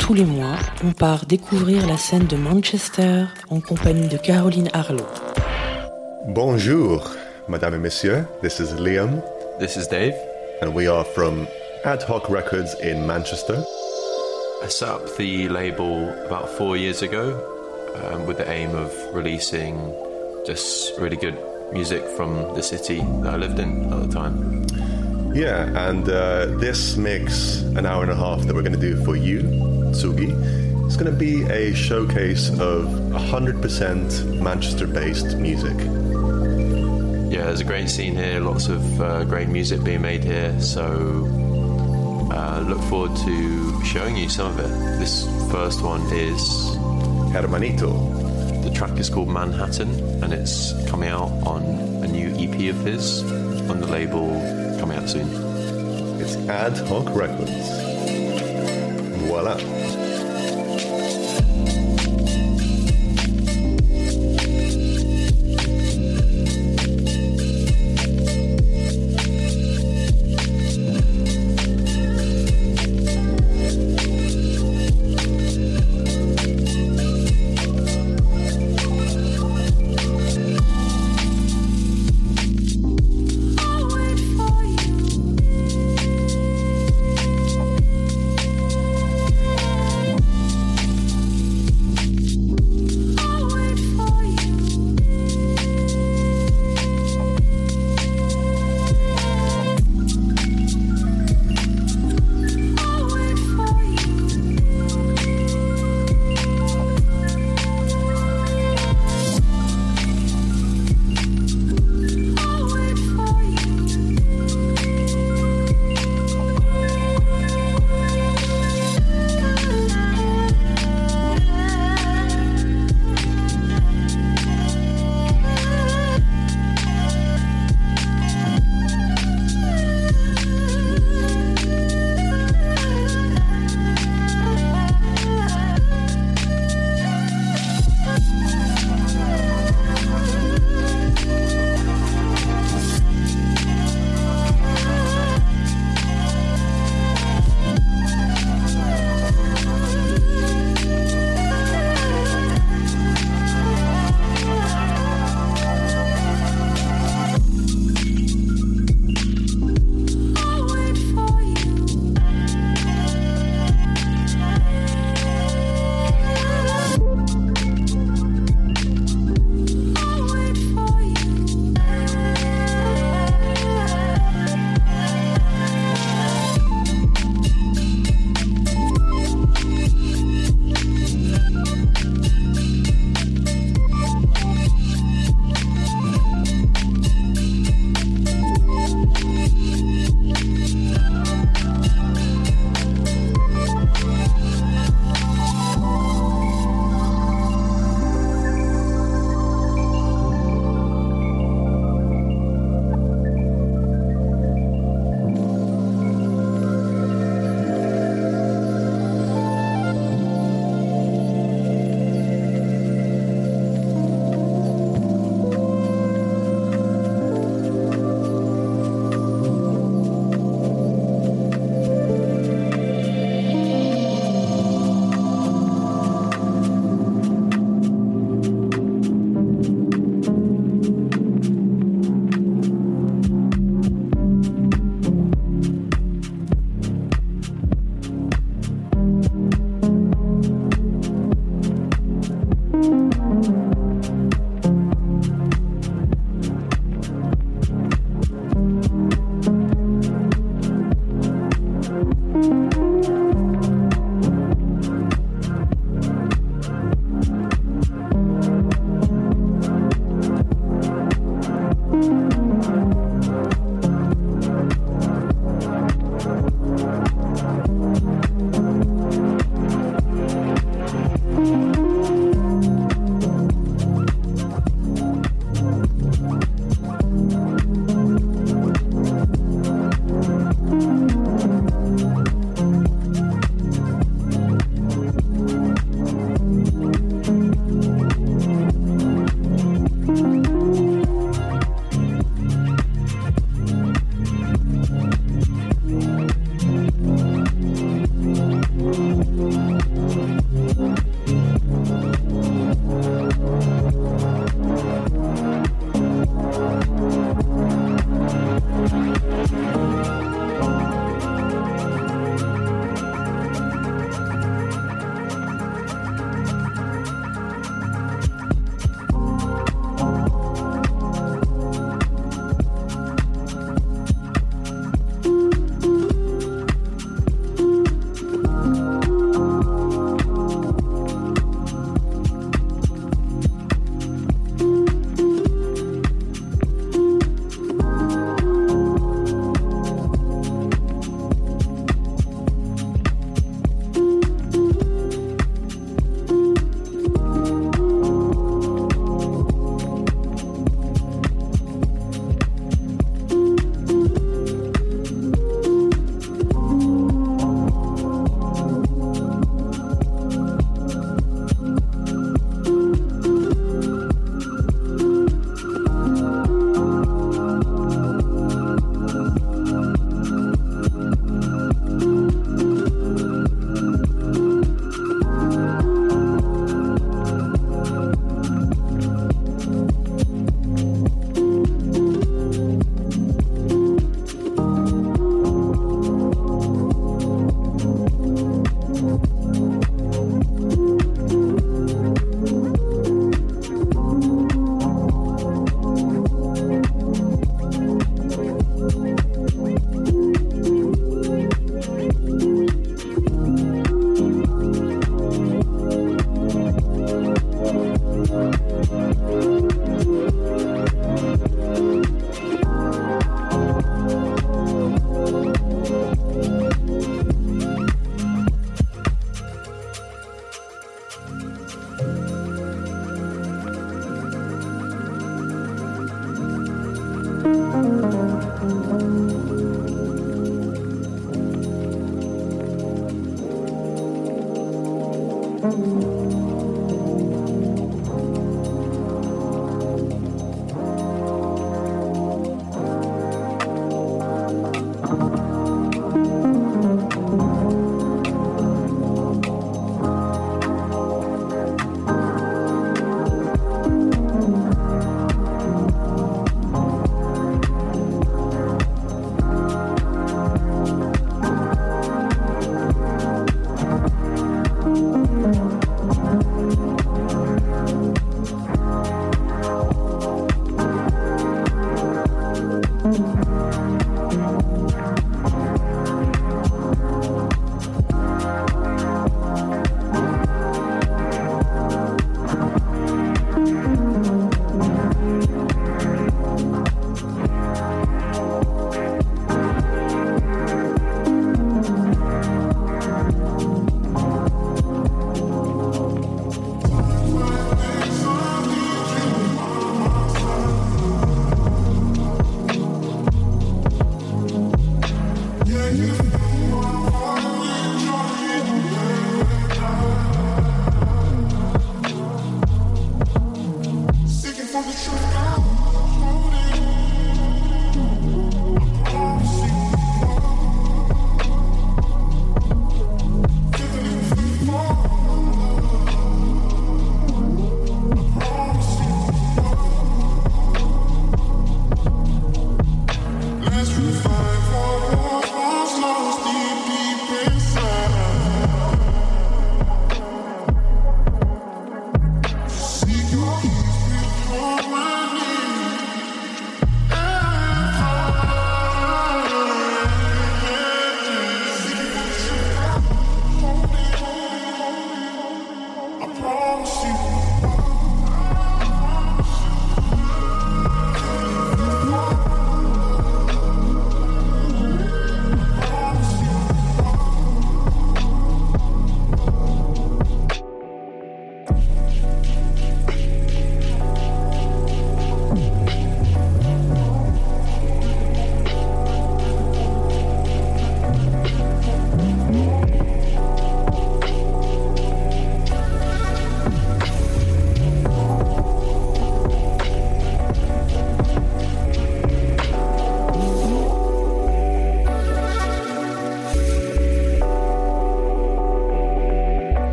Tous les mois, on part découvrir la scène de Manchester en compagnie de Caroline Harlow. Bonjour, Madame et Monsieur. This is Liam, This is Dave. and we are from Ad Hoc Records in Manchester. I set up the label about four years ago um, with the aim of releasing just really good music from the city that I lived in at the time. Yeah, and uh, this mix, an hour and a half that we're going to do for you, Tsugi, is going to be a showcase of 100% Manchester based music. Yeah, there's a great scene here, lots of uh, great music being made here, so uh, look forward to showing you some of it. This first one is Hermanito. the track is called Manhattan and it's coming out on a new EP of his on the label coming out soon. It's Ad Hoc Records. Voila.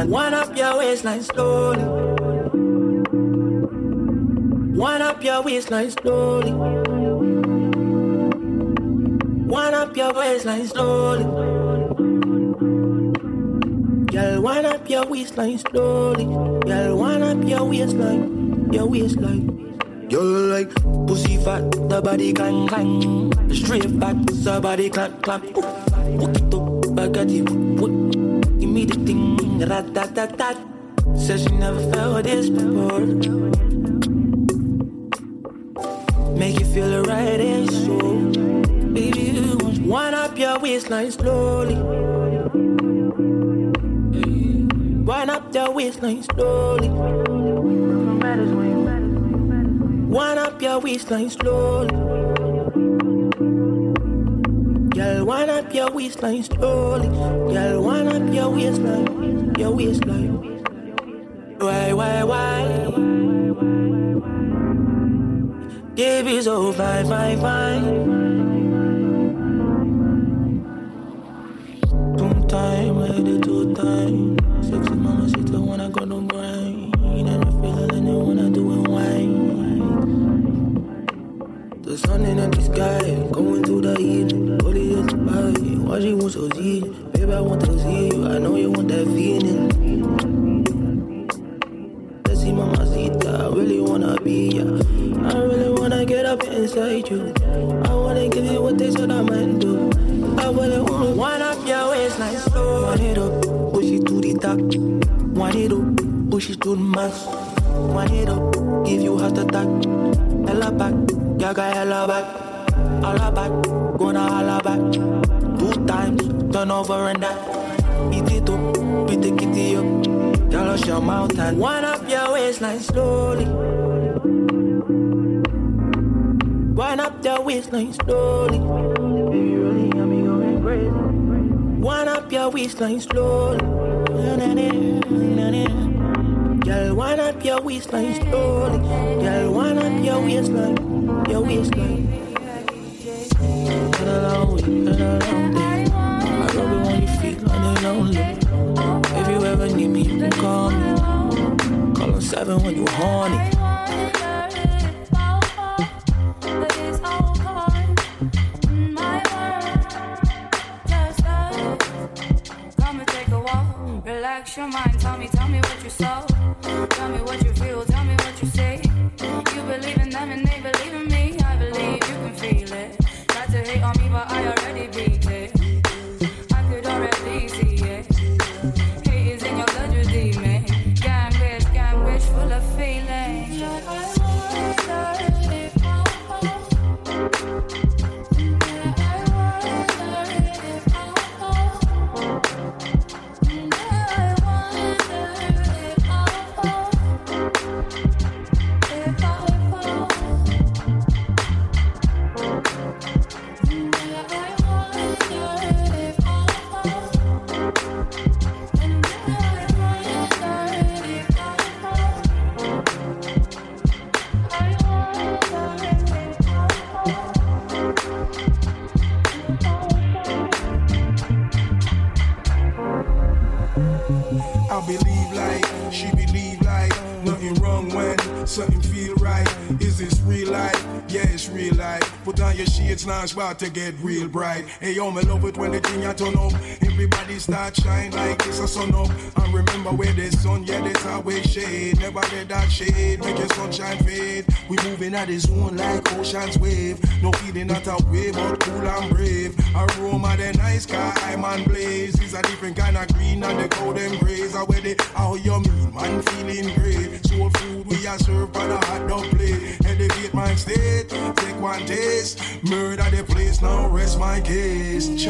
And wind up your waistline slowly. Wind up your waistline slowly. Wind up your waistline slowly. Girl, wind up your waistline slowly. Girl, wind up your waistline, your waistline. You're like pussy fat, the body clang clang. Straight back, the body clap clap. Hook it up, at you. Give me the thing, rat tat tat tat. Says she never felt this before. Make you feel the right in so. Baby, you wind up your waistline slowly. Wind up your waistline slowly. Wind up your waistline slowly. Girl, wind up your waistline slowly. Girl, wind up your waistline, your waistline. Why, why, why? Baby's so fine, fine, fine. Two time, ready two time. Sexy mama, she don't wanna go no grind. And I feel it and I wanna do it wine. The sun in the sky, going through the evening. Why she want so see? Baby, I want to see you. I know you want that feeling. Let's see, mama, see I really wanna be ya. I really wanna get up inside you. I wanna give you what they said I might do. I really wanna wind up your waistline slow. Wind it up push it to the top. Wind it up, push it to the max. Wind it up, give you heart attack. Hella back, yaga hella back. All back, gonna holla back. Two times, turn over and that. Beat it up, beat the kitty up. Tell us your mouth and wind up your waistline slowly. Wind up your waistline slowly. Baby, really me going crazy. Wind up your waistline slowly. Girl, wind up your waistline slowly. Girl, wind up your waistline, your waistline. If you ever need me, you can call me. Call on seven when you horny. relax your mind. Tell me, tell me what you saw. Tell me what you about to get real bright. Hey yo, me love it when the thing I turn up. Everybody start shine like it's a sun up. And remember where the sun, yeah, there's always shade. Never let that shade make your sunshine fade. We moving at the zone like ocean's wave. No feeling at a wave, but cool and brave. Aroma the nice sky, I'm on blaze. It's a different kind of green and the golden grays. I wear it, how you mean, man, feeling great. Soul food we are served on a hot dog plate. Elevate my state. Take one taste, murder the place, now rest my case.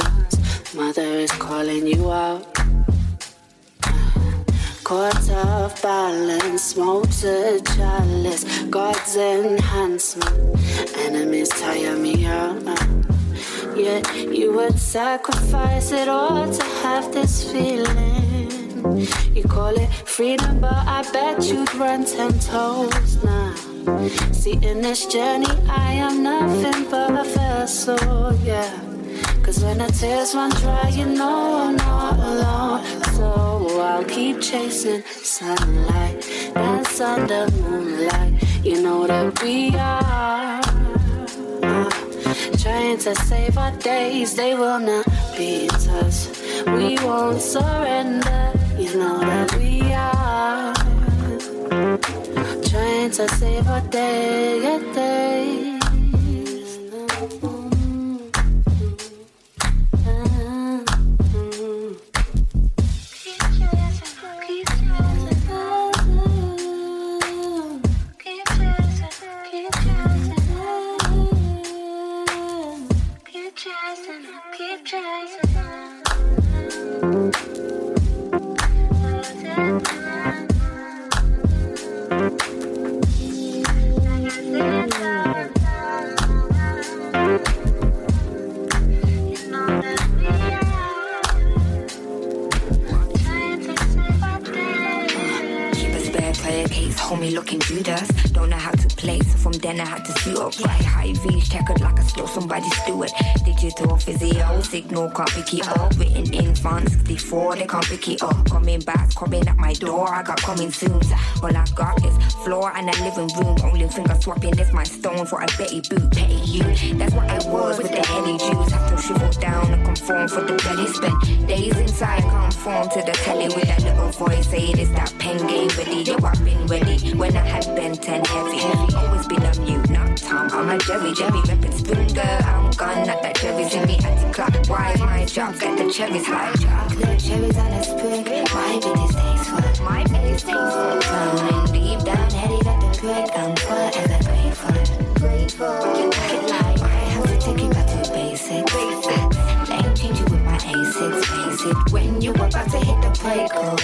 Conscience. Mother is calling you out. Caught off balance, smokes a chalice, God's enhancement. Enemies tire me out. Yeah, you would sacrifice it all to have this feeling. You call it freedom, but I bet you'd run ten toes now. See, in this journey, I am nothing but a vessel, yeah. Cause when the tears run dry, you know I'm not alone. So I'll keep chasing sunlight, dance under moonlight. You know that we are trying to save our days. They will not beat us. We won't surrender. You know that we are trying to save our day, days. From then I had to suit up. Right high V's, checkered like a slow somebody steward. Digital physio, signal can't pick it up. Written in font 64, they can't pick it up. Coming back, coming at my door, I got coming soon. All I got is floor and a living room. Only finger swapping is my stone for a Betty boot. Petty you, that's what I was with the heady Jews. Have to shrivel down and conform for the belly. Spent days inside, conform to the telly with that little voice. Say it is that pen game ready. Yo, I've been ready when I had bent and heavy. Always been a mute, not Tom. I'm a Jerry, Jerry reppin' spoon girl. I'm gone, not that cherries in me anti-clockwise. My job, get the cherries high. Chocolate cherries on a sprig. My bit is tasteful. My bit is tasteful. Coming deep down, headed at the brick. I'm forever grateful. Grateful. A6, it. When you about to hit the break, oh.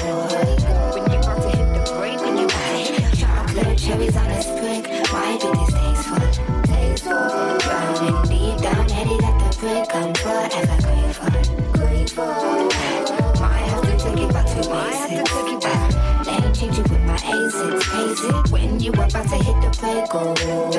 When you about to hit the break, when you buy chocolate cherries on a sprig. My bit is tasteful. Tasteful. Drowning deep down, headed at the brick. I'm forever grateful. Grateful. Might have to take it back to basics. Ain't change it with my A6, face it. When you about to hit the break, oh.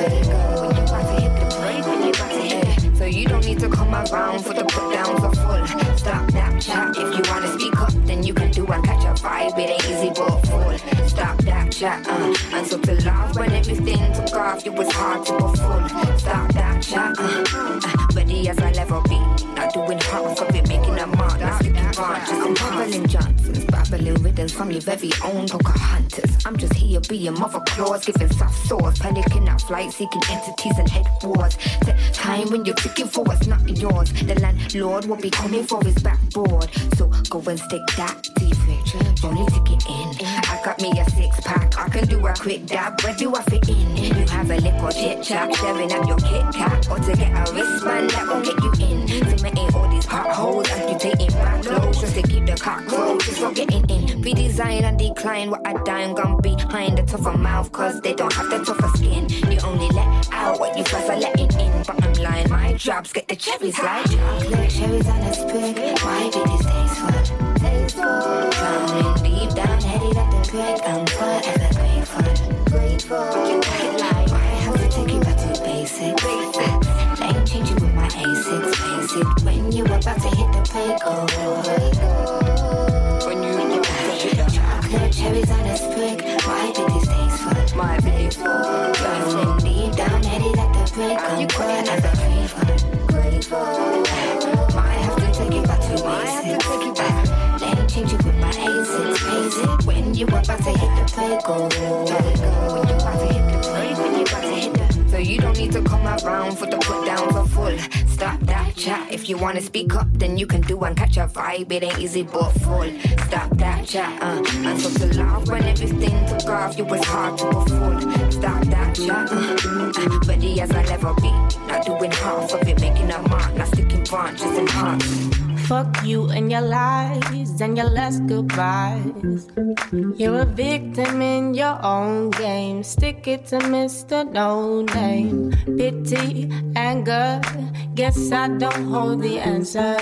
So to laugh when everything took off, it was hard to full. Stop that chat. Uh. Ready as I'll ever be. Not doing half of it, making a mark, not sticking branches. I'm babbling Johnsons, babbling rhythms from your very own Pocahontas. I'm just here being mother claws, giving soft sores, panicking out flight, seeking entities and head wars. Set time when you're ticking for what's not yours. The landlord will be coming for his backboard. So go and stick that to your fridge. Only ticket in. I got me a six pack. I can do a quick dab. Where do I fit in? You have a little chit chat, sharing up your Kit Kat, or to get a wristband that will get you in. Cementing all these potholes, amputating back clothes just to keep the cockroaches from getting in. Redesign and decline what I dime gone behind the tougher mouth, cause they don't have the tougher skin. You only let out what you first are letting in. Bottom line, my drops get the cherries like chocolate cherries on a sprig. Did this taste fun? Deep down, the. I'm grateful. Grateful. You it like I have to take you back to basic. Basic. Ain't changing with my A6. Basic. When you about to hit the play. When you you hit the chocolate cherries on a fun? My deep down, the. I'm grateful. Grateful. Might have to take it back to basics. With my A6. Basic. When you about to hit the play, go. When you about to hit the play, when you about to hit the so you don't need to come around for the put down for full. Stop that chat. If you wanna speak up, then you can do and catch a vibe. It ain't easy but full. Stop that chat. Uh. And so to laugh when everything took off, you was hard to a full. Stop that chat. Uh. Ready as I'll ever be. Not doing half of it, making a mark. Not sticking branches and hearts. Fuck you and your lies and your last goodbyes. You're a victim in your own game. Stick it to Mr. No Name. Pity, anger. Guess I don't hold the answer.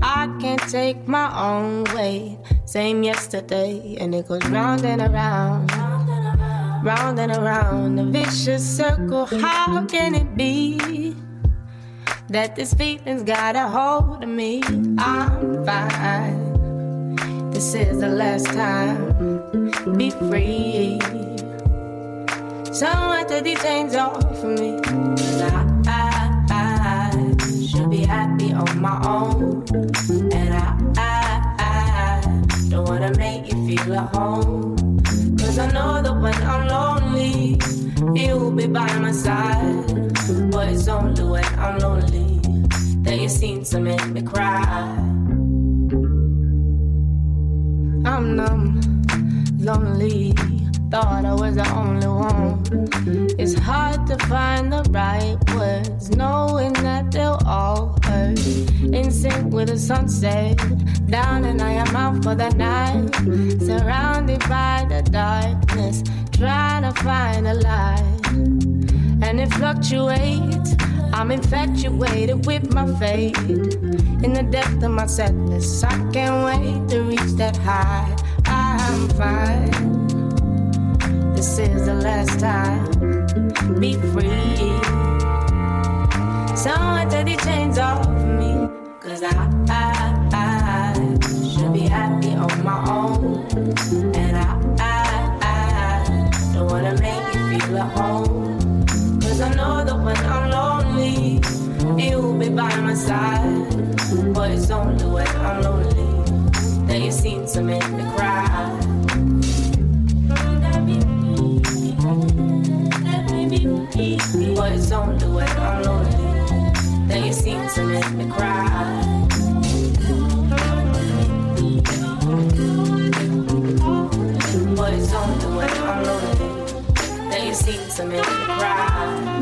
I can't take my own way. Same yesterday, and it goes round and around. Round and around, a vicious circle. How can it be? That this feeling's got a hold of me. I'm fine. This is the last time. Be free. Someone take these chains off of me. I, I, I should be happy on my own. And I, I, I don't wanna make you feel at home. Cause I know that when I'm lonely, you'll be by my side. But it's only when I'm lonely that you seem to make me cry. I'm numb, lonely. Thought I was the only one. It's hard to find the right words, knowing that they'll all hurt. In sync with the sunset, down and I am out for the night. Surrounded by the darkness, trying to find a light and it fluctuates. I'm infatuated with my fate. In the depth of my sadness, I can't wait to reach that high. I'm fine. This is the last time. Be free. Someone take the chains off me. Cause I, I, I should be happy on my own. And I, I, I don't wanna make you feel at home. Cause I know that when I'm lonely, you'll be by my side. But it's only when I'm lonely that you seem to make me cry. But it's only when I'm lonely that you seem to make me cry. That you seem to make me cry.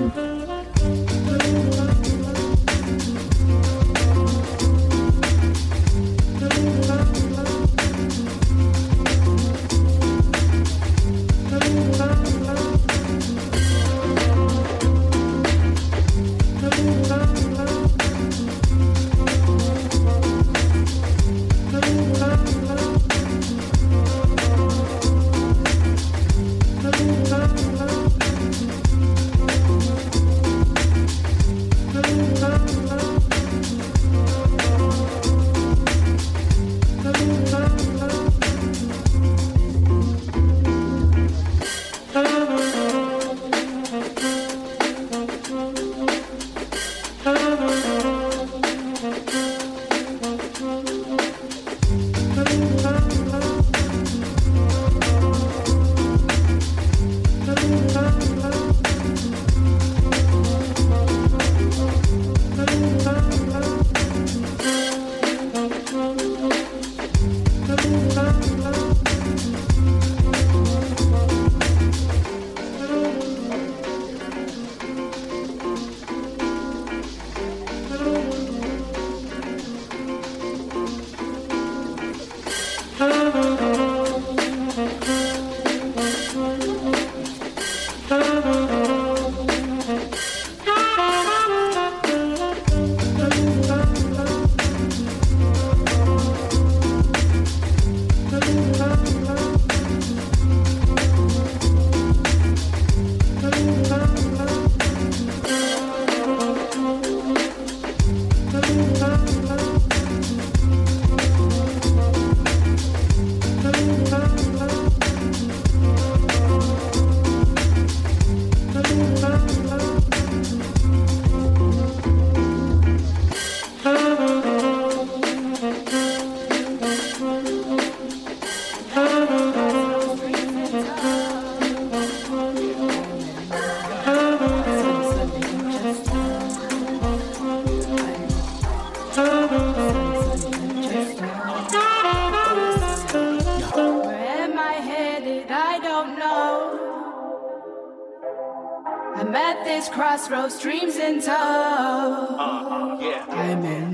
Crossroads, dreams in tow. Uh, yeah. I'm in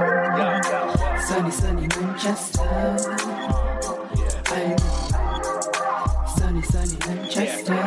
sunny, sunny Manchester. I'm sunny, sunny Manchester.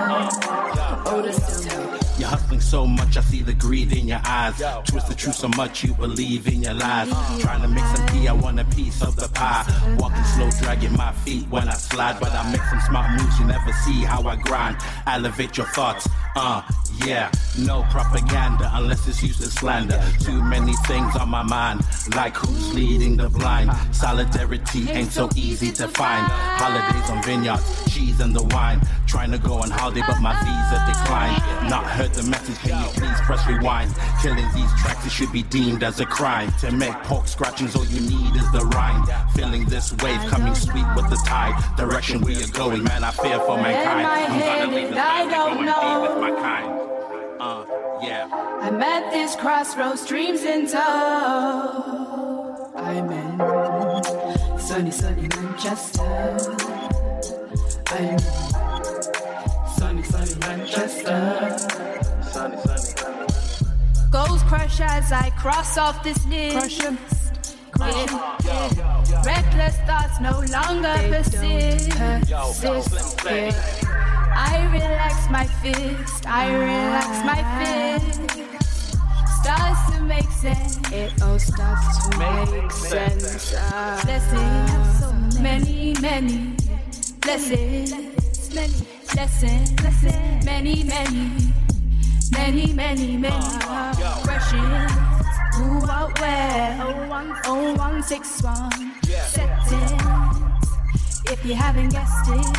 Oh, the you're hustling so much, I see the greed in your eyes. Twist the truth so much, you believe in your lies. Trying to make some tea, I want a piece of the pie. Walking slow, dragging my feet when I slide. But I make some smart moves, you never see how I grind. Elevate your thoughts, uh, yeah. No propaganda unless it's used as slander. Too many things on my mind, like who's leading the blind. Solidarity ain't so easy to find. Holidays on vineyards, cheese and the wine. Trying to go on holiday, but my visa declined. Not heard the message, can you please press rewind? Killing these tracks, it should be deemed as a crime. To make pork scratchings, all you need is the rhyme. Feeling this wave coming sweet with the tide. Direction we are going, man, I fear for mankind. I'm gonna leave this go and be with my kind. I'm at this crossroads, dreams in tow. I'm in sunny, sunny Manchester. I'm sunny, sunny Manchester. Sunny, sunny. Goals crush as I cross off this list. Crush em. Yeah, yeah. Reckless thoughts no longer persist. persist. Yeah. I relax my fist, I relax my fist. It all starts to make sense. Uh, blessings, so many, many blessings, many blessings, many, many, many, many, many questions. Who, what, where? Oh, one, six, one. Settings. If you haven't guessed it.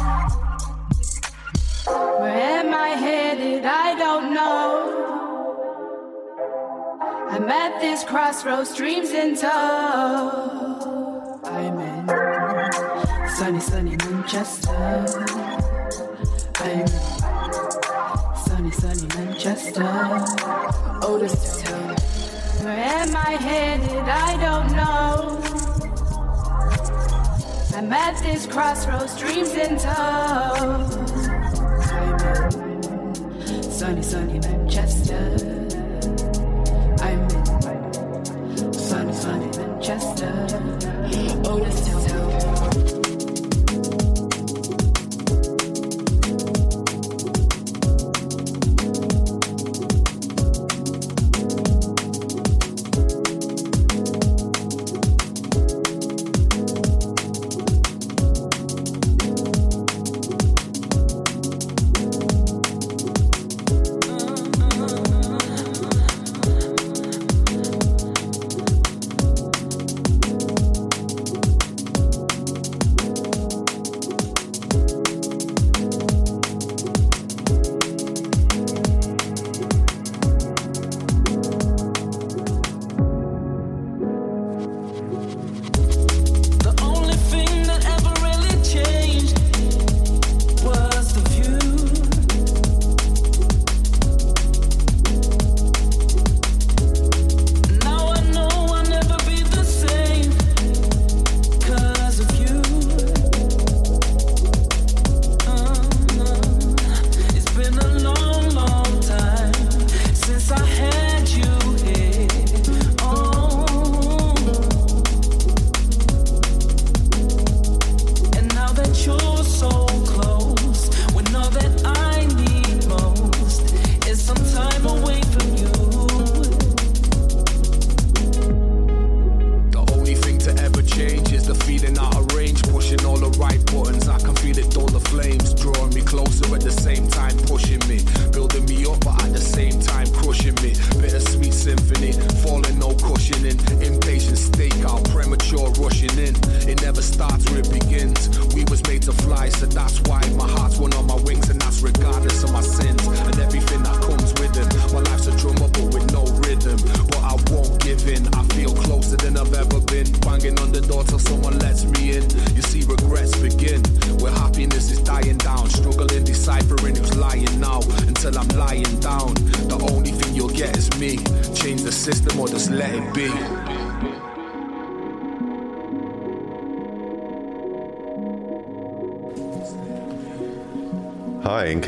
Where am I headed? I don't know. I'm at this crossroads, dreams in tow. I'm in sunny, sunny Manchester. I'm in sunny, sunny Manchester. Otis to tell. Where am I headed? I don't know. I'm at this crossroads, dreams in tow I'm in sunny, sunny Manchester. Sunny, sunny Manchester. Oh, let's tell. starts where it begins. We was made to fly, so that's why my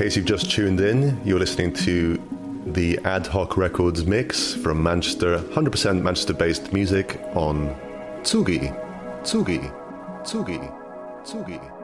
case you've just tuned in, you're listening to the Ad Hoc Records mix from Manchester, 100% Manchester based music on Tsugi, Tsugi, Tsugi, Tsugi.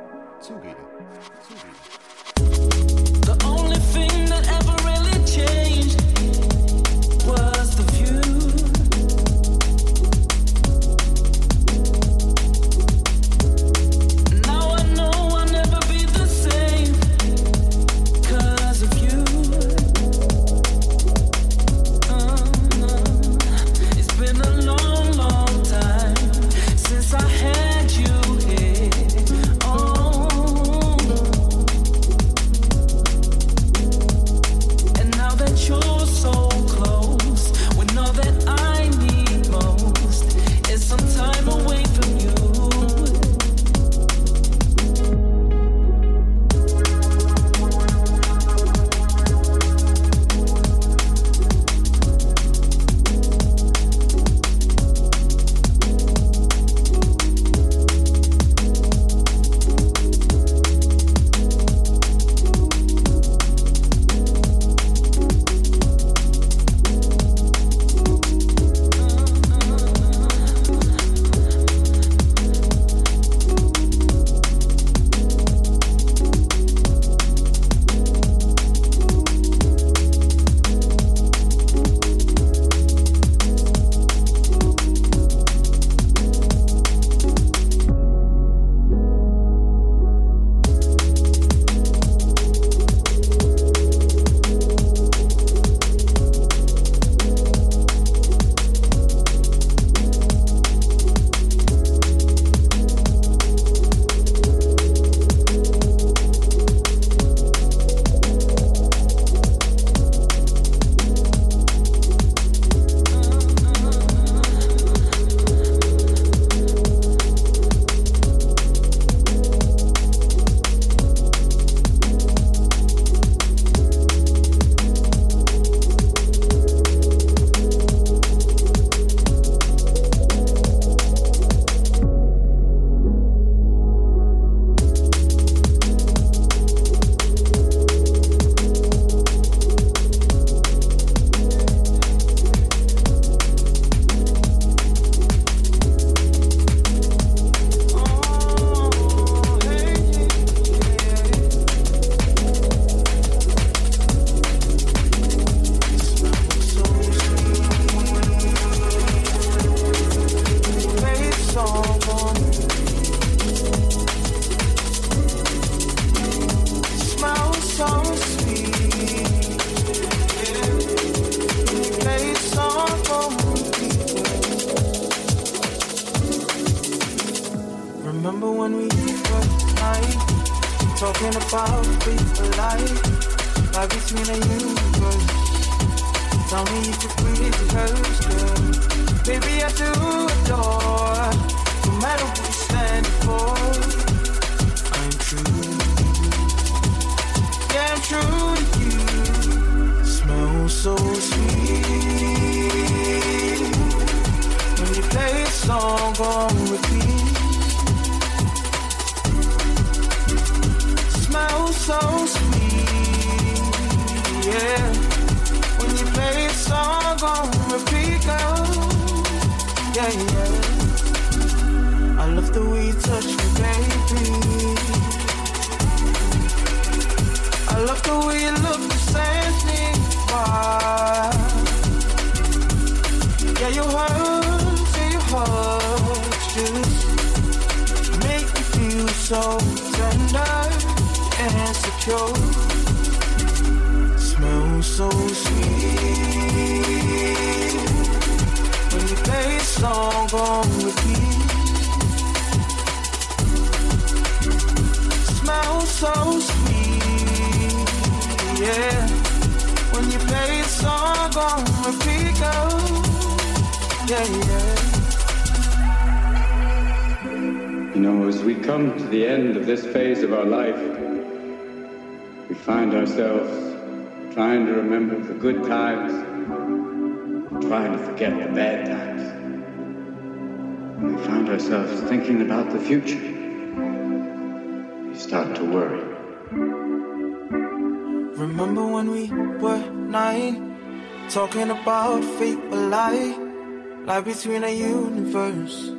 right between a universe.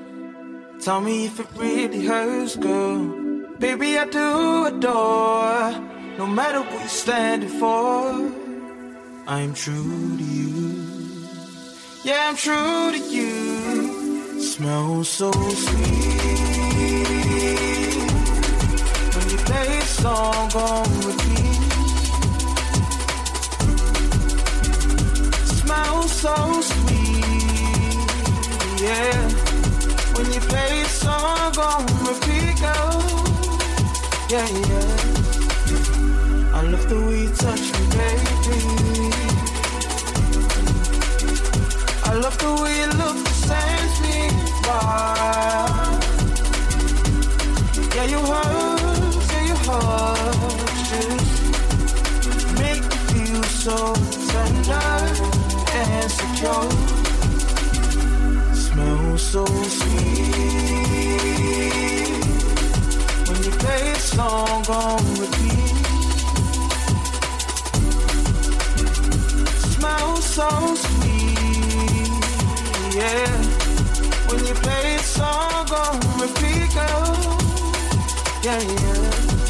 Tell me if it really hurts, girl. Baby, I do adore. No matter what you're standing for, I'm true to you. Yeah, I'm true to you. Smells so sweet. When you play a song on repeat. Smells so sweet yeah. When you play a song on repeat, girl, yeah, yeah. I love the way you touch me, baby. I love the way you look, the same me by. Yeah, you hurt, yeah, you hurt, just make me feel so tender and secure so sweet when you play a song on repeat. Smile so sweet, yeah. When you play a song on repeat, girl, yeah, yeah.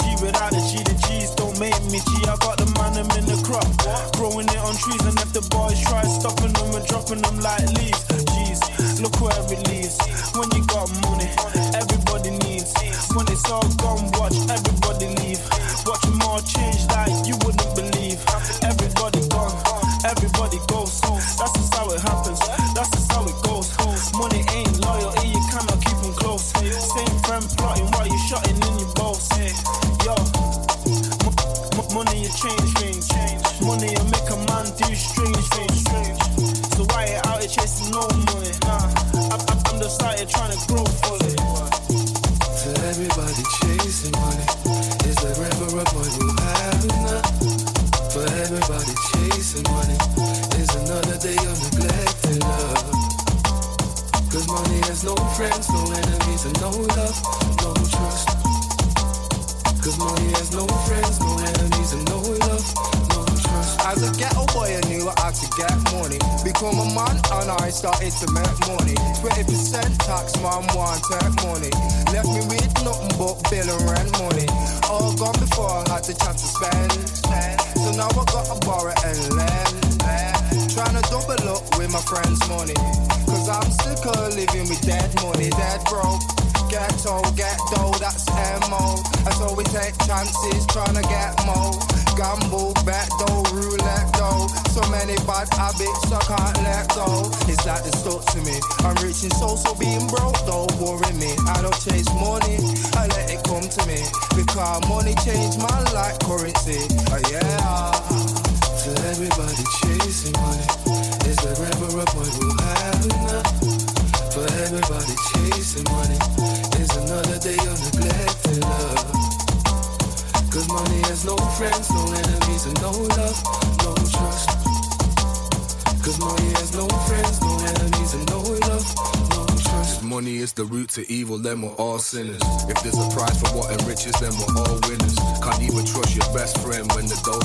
G without a G, the G's don't make me G. I got the man, I'm in the crop. Growing it on trees, and if the boys try stopping them we're dropping them like leaves. To evil, then we're all sinners. If there's a prize for what enriches, then we're all winners. Can't even trust your best friend when the doll's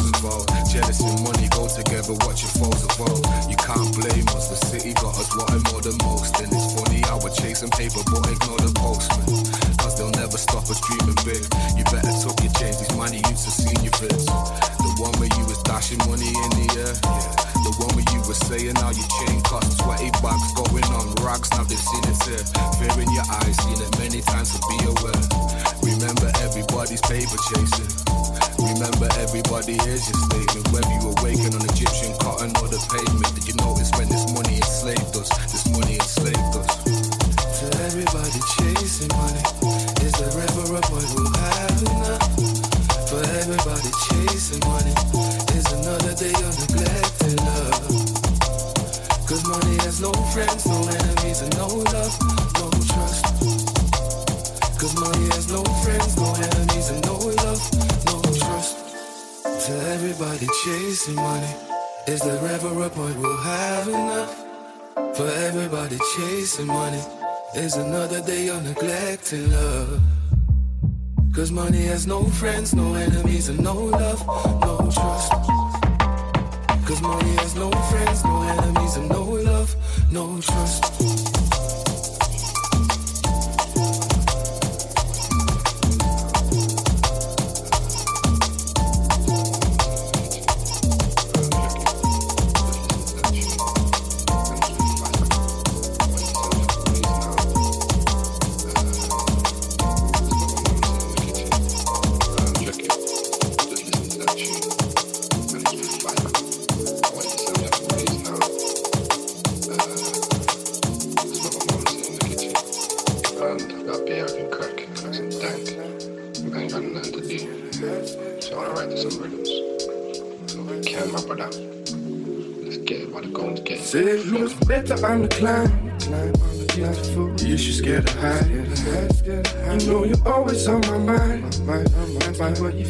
pavement, did you is there ever a point we'll have enough? For everybody chasing money, is another day of neglecting love. Cause money has no friends, no enemies, and no love, no trust. Cause money has no friends, no enemies, and no love, no trust.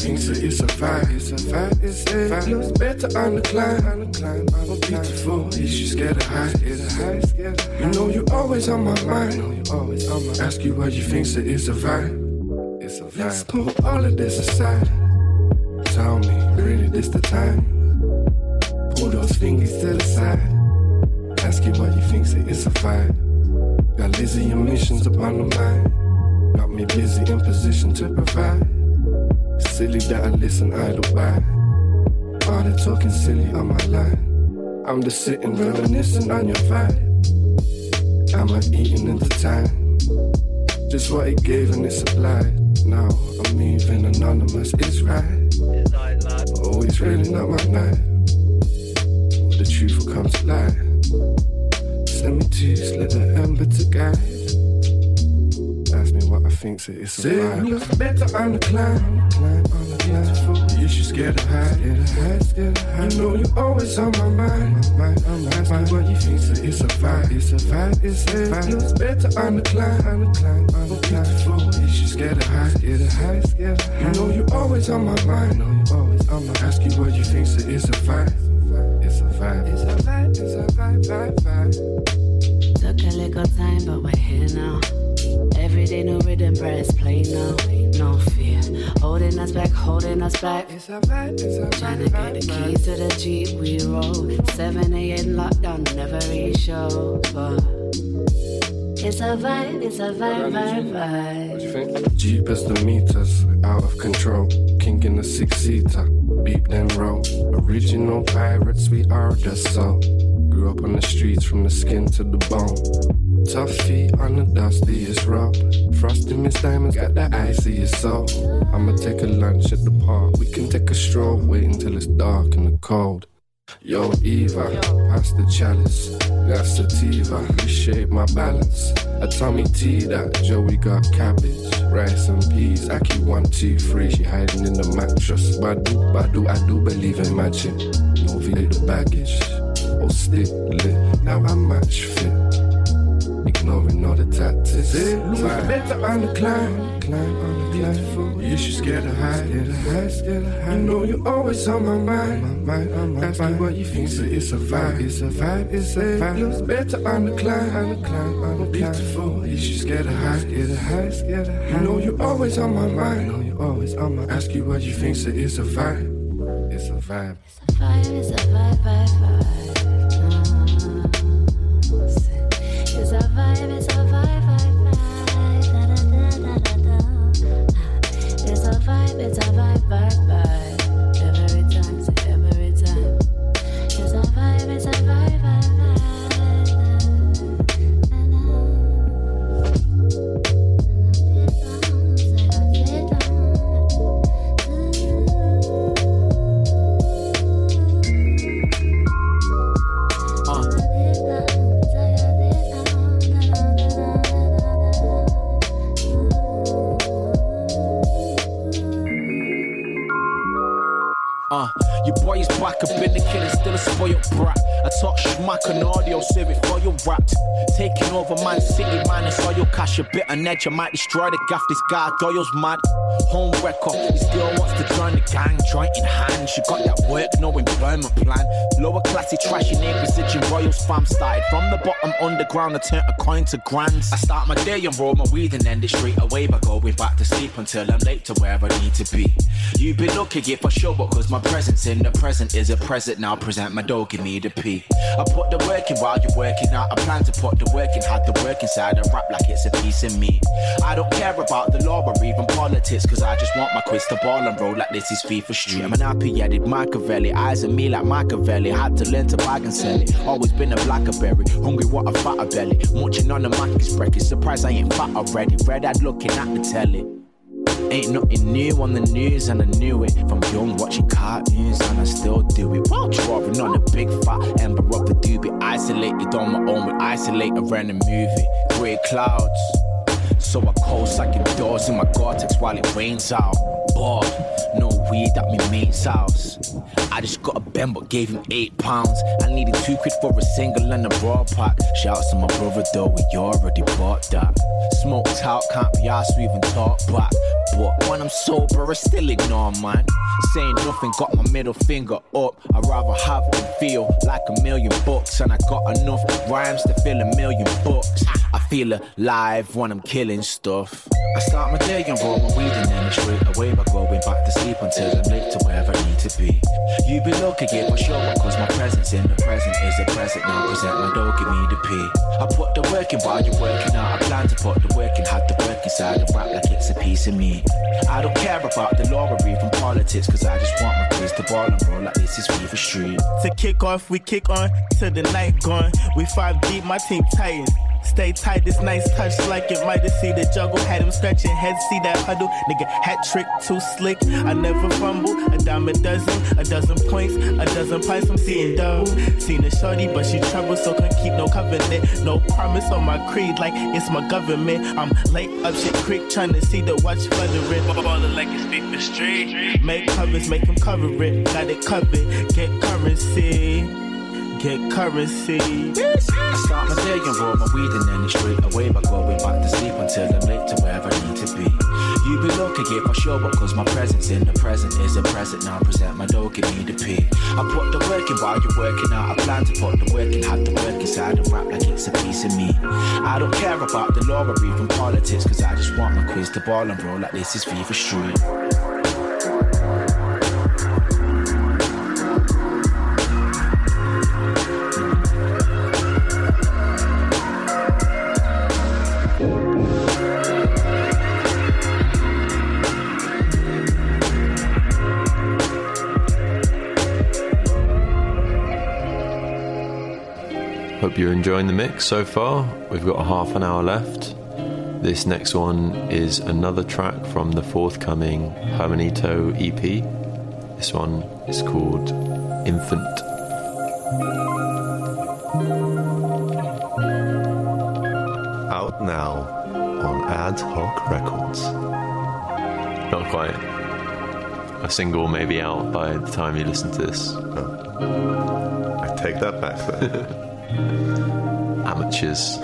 Mind. You so it's a vibe. It's a vibe. It's a vibe. Looks better on the climb. On the climb. On the beautiful. You should scared of hide. Scared to hide. Scared. You know you're always on my mind. You know you're always on my. Ask you what you think so it's a vibe. It's a vibe. Let's put all of this aside. Tell me, really, this the time? Pull those fingers to the side. Ask you what you think, say it's a vibe. Got Lizzie emissions upon the mind. Got me busy in position to provide. That I listen idle by. All the talking silly on my line. I'm just sitting reminiscing on your vibe. Am I eating into time? Just what it gave and it supplied. Now I'm even anonymous, it's right. Always really not my night. The truth will come to light. Send me to slip the ember to guide. Ask me what I think, so it's a vibe. looks better on the climb. Climb on the climb. You should scared to hide. Scared to hide, scared to hide. You know you're always on my mind. My mind, on my Ask me what you think, so it's a vibe. It's a vibe, it's a vibe. Looks better on the climb. On the climb, on the climb. You should scared to hide. Scared to hide, scared to hide. You know you're always on my mind. know you're always on my Ask you what you think, so it's a vibe. It's a vibe. It's a vibe. It's a vibe, vibe, vibe. Took a little time, but we're here now. Every day, no rhythm, press play now. No fear, holding us back, holding us back. It's a vibe, it's a Trying to get the keys to the Jeep we roll. 7 a.m. lockdown, never really show. But it's a vibe, it's a vibe, vibe, vibe. Jeep as the meters, out of control. King in the six seater, beep then roll. Original pirates, we are the soul. Grew up on the streets from the skin to the bone. Tough feet on the dustiest road. Frosty Miss Diamonds got that iciest soul. I'ma take a lunch at the park. We can take a stroll, wait until it's dark and the cold. Yo, Eva, pass the chalice. Got sativa, reshape my balance. A Tommy T that Joey got cabbage, rice and peas. I keep one, two, three. She hiding in the mattress. Badu, Badu, I do believe in magic. No V the baggage. Oh, stick lit. Now I match fit. Ignoring all the tactics. Losing better on the climb, climb on the climb. You should scared to hide, scared to hide, scared to hide. You know you're always on my mind, my mind, on my Ask me what you think, so it's a vibe, it's a vibe, it's a vibe. Losing better on the climb, on the climb, on the beautiful. You should scared to hide, scared to hide, scared to hide. You know you're always on my mind, you know you're always on my. Ask you what you think, so it's a vibe, it's a vibe. It's a vibe, it's a vibe, vibe, vibe. Schmack on audio, it for your raps. Taking over Man City, man, I saw your cash a bit on edge. I might destroy the gaff, this guy Doyle's mad. Home record, this girl wants to join the gang, joint in hand. She got that work, no employment plan. Lower classy, trashy name, precision Royals fam. Started from the bottom underground, I turned a coin to grands. I start my day and roll my weed and end it straight away by going back to sleep until I'm late to where I need to be. You be looking it for sure, cause my presence in the present is a present. Now present my dog, give me the P. I put the work in while you're working out. I plan to put the work in, had the work inside and rap like it's a piece of me. I don't care about the law or even politics, cause I just want my quiz to ball and roll like this is FIFA Street. I'm an happy headed Machiavelli, eyes on me like Machiavelli. Had to learn to bag and sell it. Always been a blackberry, hungry, what a fatter belly. Munching on the Mackey's breakfast, surprised I ain't fat already. Red eyed looking at the telly. Ain't nothing new on the news, and I knew it from young watching cartoons, and I still do it. While drawing on a big fat ember of the doobie, isolated on my own, with isolate around the movie. Grey clouds, so I coast like indoors in my Gore-Tex while it rains out. Bored, no weed at my mate's house. I just got a bend but gave him eight pounds. I needed two quid for a single and a raw pack. Shouts to my brother though, we already bought that. Smoked out, can't be asked to even talk back. But when I'm sober, I still ignore man. Saying nothing, got my middle finger up. I'd rather have than feel like a million bucks. And I got enough rhymes to fill a million books. I feel alive when I'm killing stuff. I start my day and roll my weed and then straight away by going back to sleep until I'm late to wherever I need to be. You be lucky, yeah, for sure, cause my presence in the present is a present. Now present my dog, give me the P. I put the work in while you're working out. I plan to put the work in, had the work inside and rap like it's a piece of me. I don't care about the law or even politics, cause I just want my quiz to ball and roll like this is FIFA Street. To kick off, we kick on to the night gone. We five deep, my team tighten. Stay tight, this nice touch like it might have see the juggle. Had him scratching head, see that huddle. Nigga, hat trick, too slick. I never fumble. A dime a dozen, a dozen points, a dozen pints. I'm seeing dough. Seen a shorty, but she trouble, so can't keep no covenant. No promise on my creed, like it's my government. I'm late up shit creek, trying to see the watch fluttering. Ballin' like it's FIFA Street. Make covers, make them cover it. Got it covered, get currency. Get currency. Start my day and roll my weed and then it's straight away by going back to sleep until I'm late to wherever I need to be. You be lucky, yeah, for sure, cause my presence in the present is a present. Now I present my dog, give me the P. I put the work in while you're working out. I plan to put the work in, had the work inside and rap like it's a piece of me. I don't care about the law or even politics, cause I just want my quiz to ball and roll like this is FIFA Street. Hope you're enjoying the mix so far. We've got a half an hour left. This next one is another track from the forthcoming Hermanito EP. This one is called Infant. Out now on Ad Hoc Records. Not quite. A single may be out by the time you listen to this. Oh. I take that back then. Amateurs.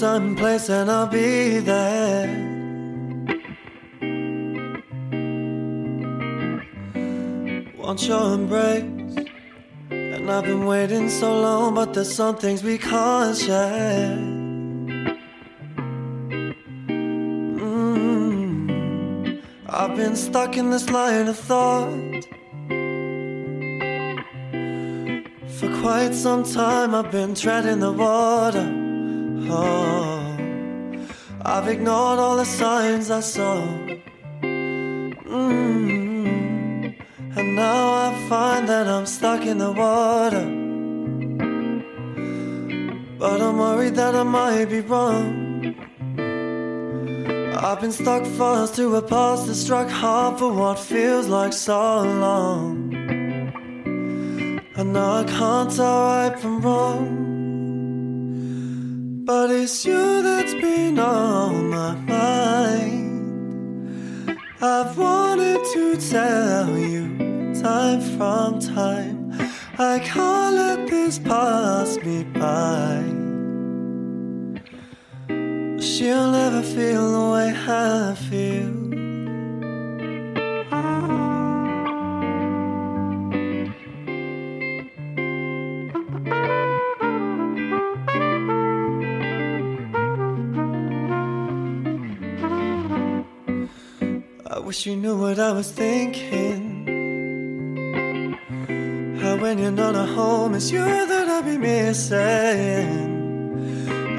Time and place, and I'll be there. Want your embrace, and I've been waiting so long, but there's some things we can't share. Mm. I've been stuck in this line of thought for quite some time. I've been treading the water. I've ignored all the signs I saw. Mm, and now I find that I'm stuck in the water. But I'm worried that I might be wrong. I've been stuck fast to a past that struck hard for what feels like so long. And now I can't tell right from wrong. But it's you that's been on my mind. I've wanted to tell you time from time. I can't let this pass me by. She'll never feel the way I feel. Wish you knew what I was thinking. How when you're not at home, it's you that I'll be missing.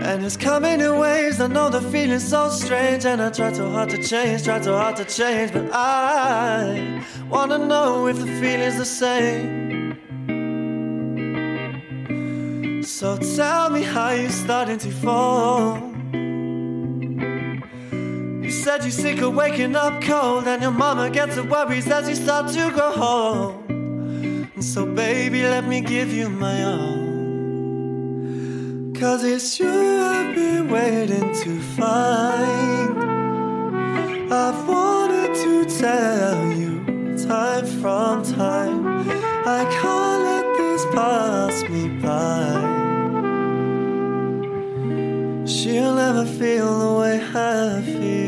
And it's coming in waves. I know the feeling's so strange, and I try so hard to change, try so hard to change, but I wanna know if the feeling's the same. So tell me how you're starting to fall. You're sick of waking up cold, and your mama gets her worries as you start to go home. And so, baby, let me give you my all. Cause it's you I've been waiting to find. I've wanted to tell you time from time. I can't let this pass me by. She'll never feel the way I feel.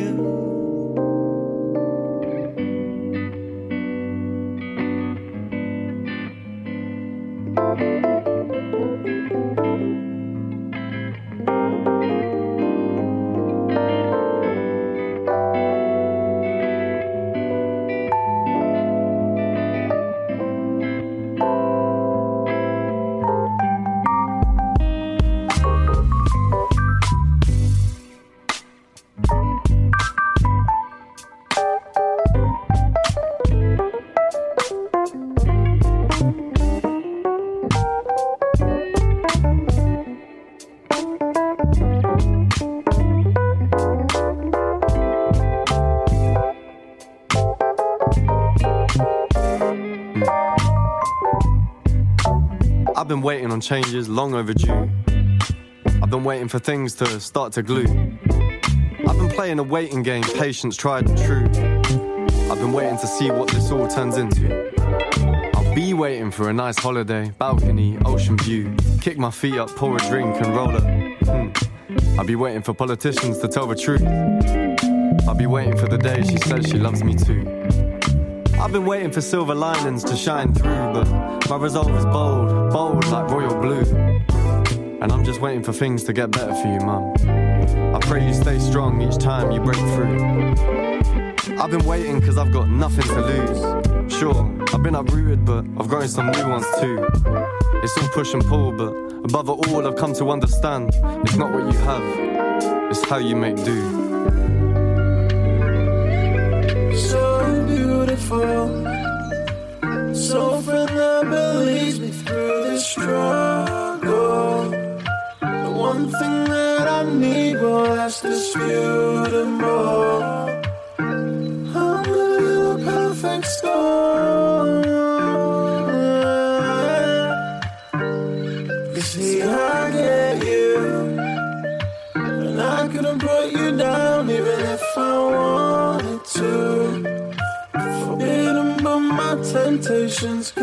On changes long overdue. I've been waiting for things to start to glue. I've been playing a waiting game, patience tried and true. I've been waiting to see what this all turns into. I'll be waiting for a nice holiday, balcony, ocean view. Kick my feet up, pour a drink and roll up. Hmm. I'll be waiting for politicians to tell the truth. I'll be waiting for the day she says she loves me too. I've been waiting for silver linings to shine through, but my resolve is bold, bold like royal blue. And I'm just waiting for things to get better for you, mum. I pray you stay strong each time you break through. I've been waiting cause I've got nothing to lose. Sure, I've been uprooted, but I've grown some new ones too. It's all push and pull, but above it all, I've come to understand it's not what you have, it's how you make do. Beautiful. So friend that believes me through this struggle. The one thing that I need, well, that's disputable. My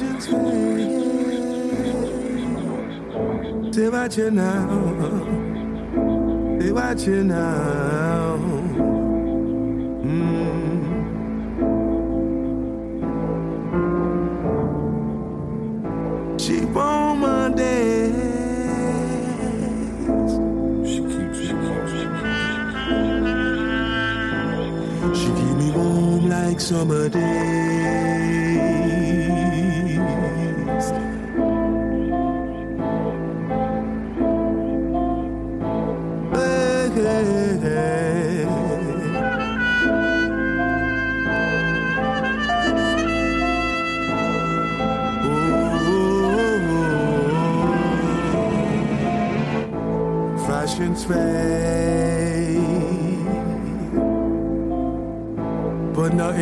fashion's They watch you now. They watch you now. Mm. She won't my days. She keeps She keep me warm like summer days.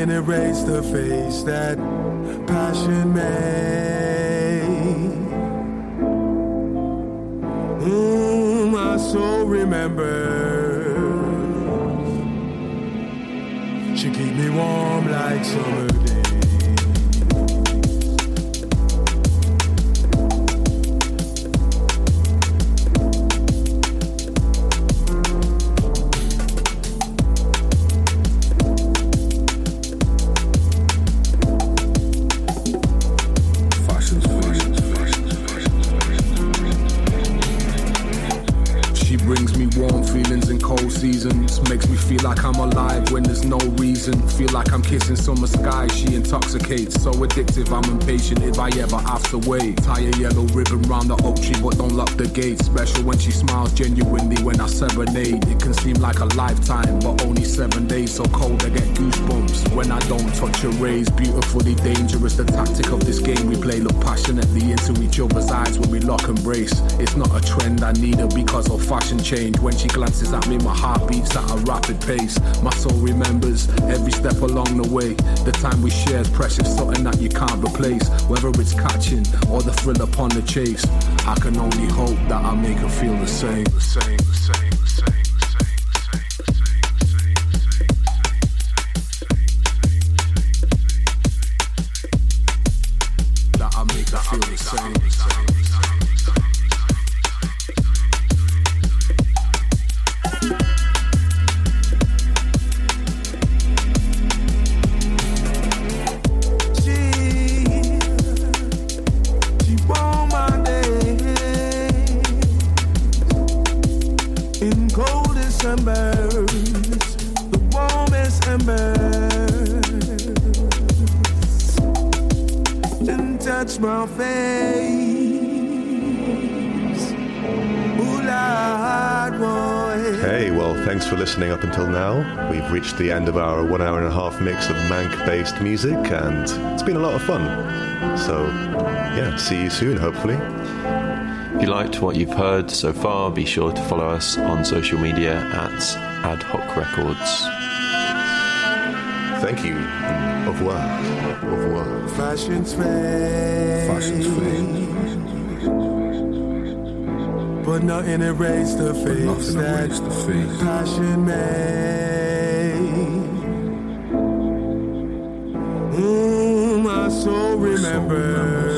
Nothing erase the face that passion made. Mm, my soul remembers. She keep me warm like summer I'm kissing summer sky. She intoxicates. So addictive, I'm impatient if I ever have to wait. Tie a yellow ribbon round the oak tree, but don't lock the gate. Special when she smiles genuinely when I serenade. It can seem like a lifetime, but only seven days. So cold, I get goosebumps when I don't touch her rays. Beautifully dangerous, the tactic of this game we play. Look passionately into each other's eyes when we lock and brace. It's not a trend, I need her because of fashion change. When she glances at me, my heart beats at a rapid pace. My soul remembers every step along the way. The time we share is precious, something that you can't replace. Whether it's catching or the thrill upon the chase, I can only hope that I make her feel. The same, the same, the same. December's, the warmest embers, and touch my face. Ooh, Hey, well, thanks for listening up until now. We've reached the end of our one hour and a half mix of Manc based music, and it's been a lot of fun. So, yeah, see you soon, hopefully. If you liked what you've heard so far, be sure to follow us on social media at Ad Hoc Records. Thank you. Au revoir. Au revoir. Fashion's fade. Fashion's fade. But nothing erase the face that the face. passion made. Mm, my soul remembers.